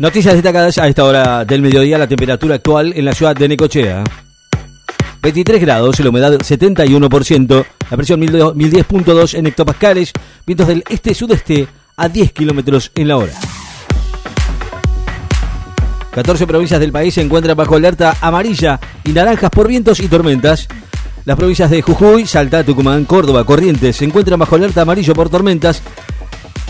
Noticias destacadas a esta hora del mediodía, la temperatura actual en la ciudad de Necochea. 23 grados, la humedad 71%, la presión 1010.2 en hectopascales, vientos del este-sudeste a 10 kilómetros en la hora. 14 provincias del país se encuentran bajo alerta amarilla y naranjas por vientos y tormentas. Las provincias de Jujuy, Salta, Tucumán, Córdoba, Corrientes se encuentran bajo alerta amarillo por tormentas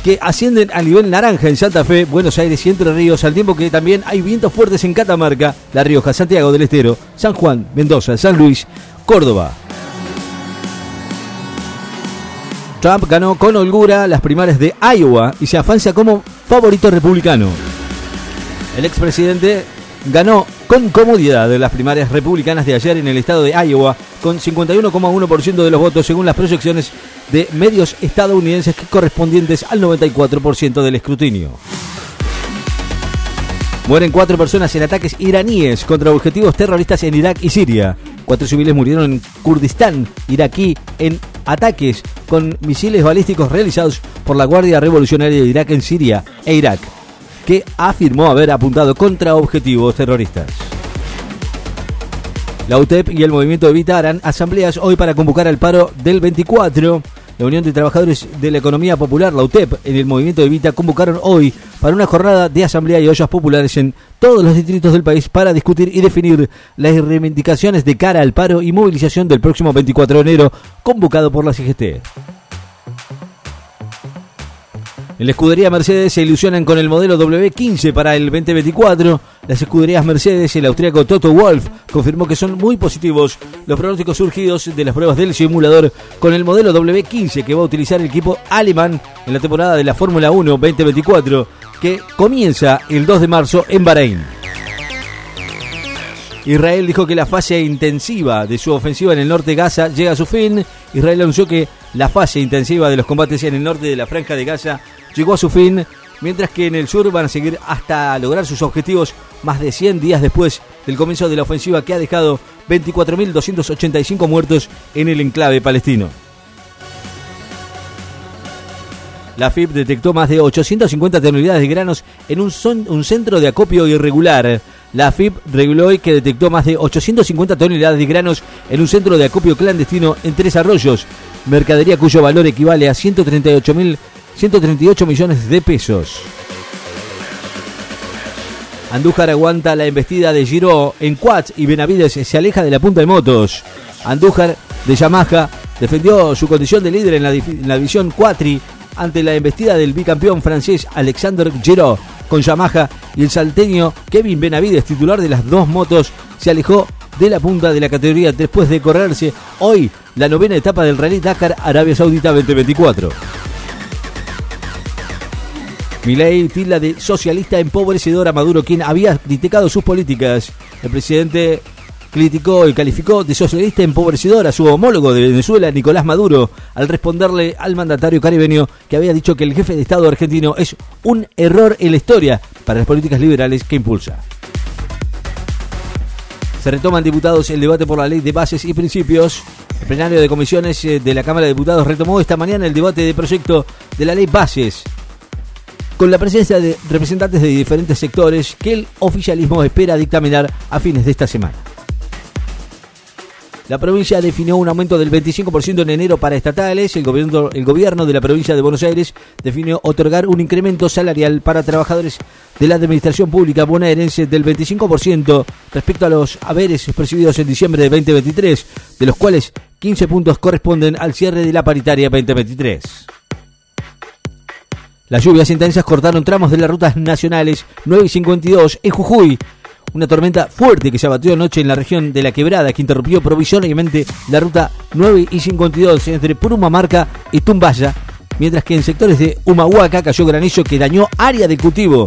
que ascienden a nivel naranja en Santa Fe, Buenos Aires y Entre Ríos, al tiempo que también hay vientos fuertes en Catamarca, La Rioja, Santiago del Estero, San Juan, Mendoza, San Luis, Córdoba. Trump ganó con holgura las primarias de Iowa y se afanza como favorito republicano. El expresidente ganó con comodidad las primarias republicanas de ayer en el estado de Iowa, con 51,1% de los votos según las proyecciones de medios estadounidenses correspondientes al 94% del escrutinio. Mueren cuatro personas en ataques iraníes contra objetivos terroristas en Irak y Siria. Cuatro civiles murieron en Kurdistán, iraquí, en ataques con misiles balísticos realizados por la Guardia Revolucionaria de Irak en Siria e Irak que afirmó haber apuntado contra objetivos terroristas. La UTEP y el movimiento Evita harán asambleas hoy para convocar al paro del 24. La Unión de Trabajadores de la Economía Popular, la UTEP, en el movimiento Evita convocaron hoy para una jornada de asamblea y ollas populares en todos los distritos del país para discutir y definir las reivindicaciones de cara al paro y movilización del próximo 24 de enero, convocado por la CGT. En la escudería Mercedes se ilusionan con el modelo W15 para el 2024. Las escuderías Mercedes, el austríaco Toto Wolf, confirmó que son muy positivos los pronósticos surgidos de las pruebas del simulador con el modelo W15 que va a utilizar el equipo alemán en la temporada de la Fórmula 1 2024 que comienza el 2 de marzo en Bahrein. Israel dijo que la fase intensiva de su ofensiva en el norte de Gaza llega a su fin. Israel anunció que la fase intensiva de los combates en el norte de la franja de Gaza llegó a su fin, mientras que en el sur van a seguir hasta lograr sus objetivos más de 100 días después del comienzo de la ofensiva que ha dejado 24.285 muertos en el enclave palestino. La FIP detectó más de 850 toneladas de granos en un, centro de acopio irregular. La FIP reguló hoy que detectó más de 850 toneladas de granos en un centro de acopio clandestino en Tres Arroyos, mercadería cuyo valor equivale a 138.000 138 millones de pesos. Andújar aguanta la embestida de Giro en Quads y Benavides se aleja de la punta de motos. Andújar de Yamaha defendió su condición de líder en la, división Quatri ante la embestida del bicampeón francés Alexander Giro con Yamaha y el salteño Kevin Benavides, titular de las dos motos, se alejó de la punta de la categoría después de correrse hoy la novena etapa del Rally Dakar Arabia Saudita 2024. Milei tilda de socialista empobrecedor a Maduro, quien había criticado sus políticas. El presidente criticó y calificó de socialista empobrecedor a su homólogo de Venezuela, Nicolás Maduro, al responderle al mandatario caribeño que había dicho que el jefe de Estado argentino es un error en la historia para las políticas liberales que impulsa. Se retoman diputados el debate por la ley de bases y principios. El plenario de comisiones eh, de la Cámara de Diputados retomó esta mañana el debate de proyecto de la ley bases con la presencia de representantes de diferentes sectores que el oficialismo espera dictaminar a fines de esta semana. La provincia definió un aumento del 25% en enero para estatales. El gobierno, el gobierno de la provincia de Buenos Aires definió otorgar un incremento salarial para trabajadores de la administración pública bonaerense del 25% respecto a los haberes percibidos en diciembre de 2023, de los cuales 15 puntos corresponden al cierre de la paritaria 2023. Las lluvias intensas cortaron tramos de las rutas nacionales 9 y 52 en Jujuy. Una tormenta fuerte que se abatió anoche en la región de La Quebrada que interrumpió provisoriamente la ruta 9 y 52 entre Purumamarca y Tumbaya, mientras que en sectores de Humahuaca cayó granizo que dañó área de cultivo.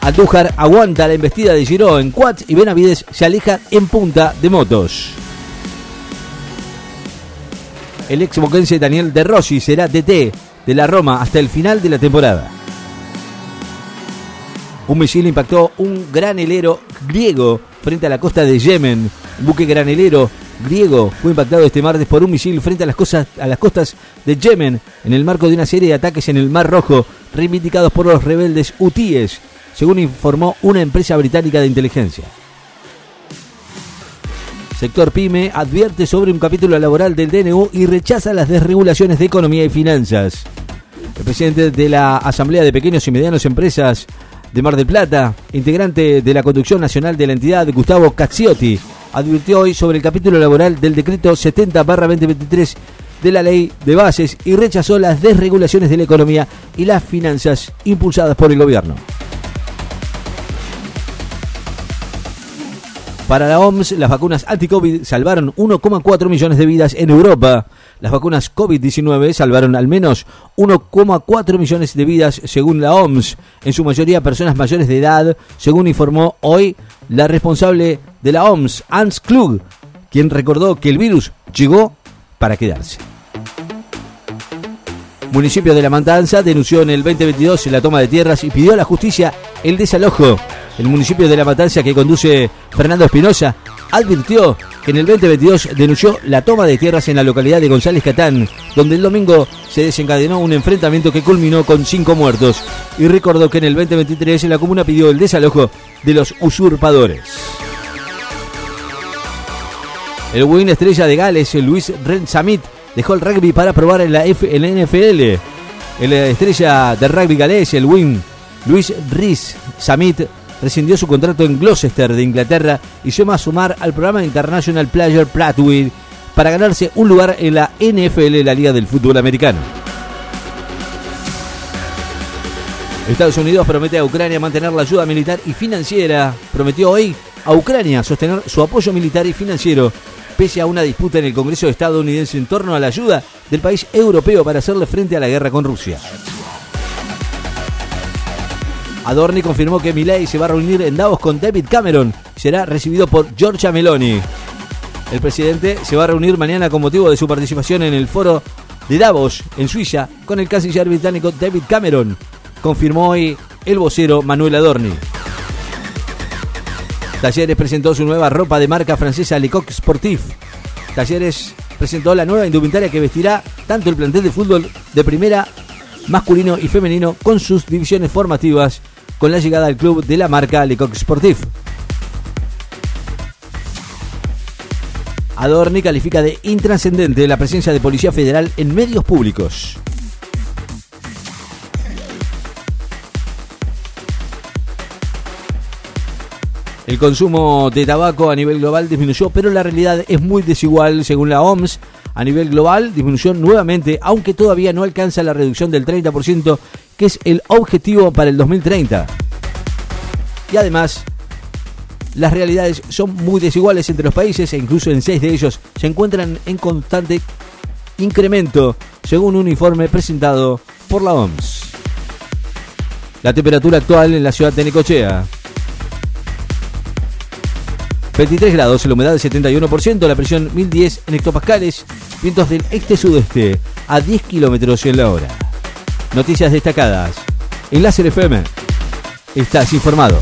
Andújar aguanta la embestida de Giró en Quats y Benavides se aleja en punta de motos. El ex boquense Daniel De Rossi será DT de la Roma hasta el final de la temporada. Un misil impactó un granelero griego frente a la costa de Yemen. Un buque granelero griego fue impactado este martes por un misil frente a las, a las costas de Yemen en el marco de una serie de ataques en el Mar Rojo reivindicados por los rebeldes hutíes, según informó una empresa británica de inteligencia. Sector PYME advierte sobre un capítulo laboral del DNU y rechaza las desregulaciones de economía y finanzas. El presidente de la Asamblea de Pequeños y Medianos Empresas de Mar del Plata, integrante de la conducción nacional de la entidad, Gustavo Cacciotti, advirtió hoy sobre el capítulo laboral del decreto 70-2023 de la ley de bases y rechazó las desregulaciones de la economía y las finanzas impulsadas por el gobierno. Para la OMS, las vacunas anti-COVID salvaron 1,4 millones de vidas en Europa. Las vacunas COVID-19 salvaron al menos 1,4 millones de vidas según la OMS, en su mayoría personas mayores de edad, según informó hoy la responsable de la OMS, Hans Klug, quien recordó que el virus llegó para quedarse. Municipio de La Matanza denunció en el 2022 la toma de tierras y pidió a la justicia el desalojo el municipio de La Matanza que conduce Fernando Espinosa, advirtió que en el 2022 denunció la toma de tierras en la localidad de González Catán, donde el domingo se desencadenó un enfrentamiento que culminó con cinco muertos, y recordó que en el 2023 la comuna pidió el desalojo de los usurpadores. El win estrella de Gales, Luis Samit, dejó el rugby para probar en la, F en NFL. El estrella de rugby galés, el win Luis Rhys Samit, rescindió su contrato en Gloucester de Inglaterra y se va a sumar al programa International Player Platwell para ganarse un lugar en la NFL, la Liga del Fútbol Americano. Estados Unidos promete a Ucrania mantener la ayuda militar y financiera. Prometió hoy a Ucrania sostener su apoyo militar y financiero pese a una disputa en el Congreso estadounidense en torno a la ayuda del país europeo para hacerle frente a la guerra con Rusia. Adorni confirmó que Milei se va a reunir en Davos con David Cameron será recibido por Giorgia Meloni. El presidente se va a reunir mañana con motivo de su participación en el foro de Davos, en Suiza, con el canciller británico David Cameron, confirmó hoy el vocero Manuel Adorni. Talleres presentó su nueva ropa de marca francesa Lecoq Sportif. Talleres presentó la nueva indumentaria que vestirá tanto el plantel de fútbol de primera masculino y femenino con sus divisiones formativas con la llegada al club de la marca Lecoq Sportif. Adorni califica de intrascendente la presencia de Policía Federal en medios públicos. El consumo de tabaco a nivel global disminuyó, pero la realidad es muy desigual según la OMS. A nivel global disminuyó nuevamente, aunque todavía no alcanza la reducción del 30% que es el objetivo para el 2030. Y además, las realidades son muy desiguales entre los países e incluso en seis de ellos se encuentran en constante incremento, según un informe presentado por la OMS. La temperatura actual en la ciudad de Necochea. 23 grados, la humedad del 71%, la presión 1010 en hectopascales, vientos del este-sudeste a 10 kilómetros en la hora. Noticias destacadas. En Láser FM. Estás informado.